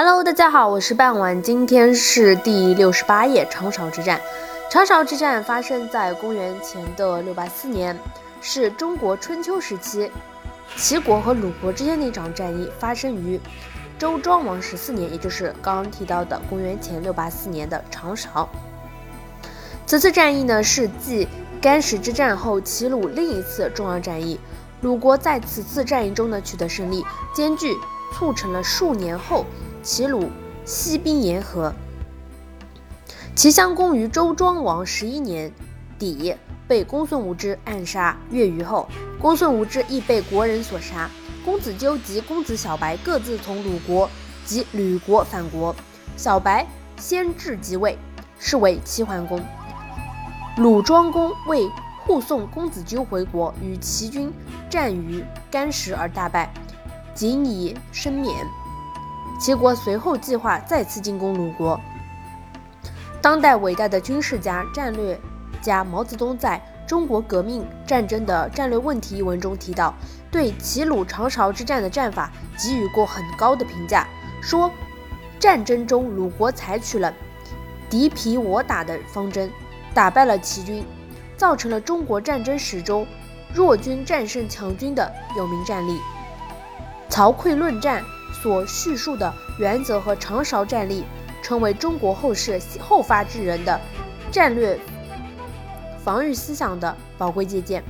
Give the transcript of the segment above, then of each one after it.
Hello，大家好，我是半晚，今天是第六十八页长勺之战。长勺之战发生在公元前的六八四年，是中国春秋时期齐国和鲁国之间的一场战役，发生于周庄王十四年，也就是刚刚提到的公元前六八四年的长勺。此次战役呢，是继干石之战后齐鲁另一次重要战役。鲁国在此次战役中呢取得胜利，兼具促成了数年后。齐鲁西兵言和，齐襄公于周庄王十一年底被公孙无知暗杀，越狱后，公孙无知亦被国人所杀。公子纠及公子小白各自从鲁国及吕国返国，小白先至即位，是为齐桓公。鲁庄公为护送公子纠回国，与齐军战于干石而大败，仅以身免。齐国随后计划再次进攻鲁国。当代伟大的军事家、战略家毛泽东在中国革命战争的战略问题一文中提到，对齐鲁长勺之战的战法给予过很高的评价，说战争中鲁国采取了敌疲我打的方针，打败了齐军，造成了中国战争史中弱军战胜强军的有名战例。曹刿论战。所叙述的原则和长勺战例，成为中国后世后发制人的战略防御思想的宝贵借鉴。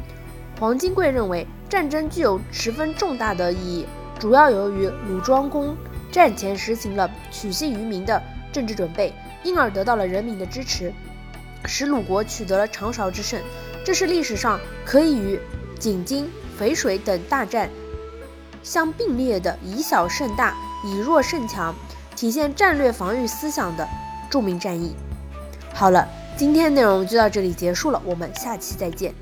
黄金贵认为，战争具有十分重大的意义，主要由于鲁庄公战前实行了取信于民的政治准备，因而得到了人民的支持，使鲁国取得了长勺之胜。这是历史上可以与井津、淝水等大战。相并列的以小胜大、以弱胜强，体现战略防御思想的著名战役。好了，今天内容就到这里结束了，我们下期再见。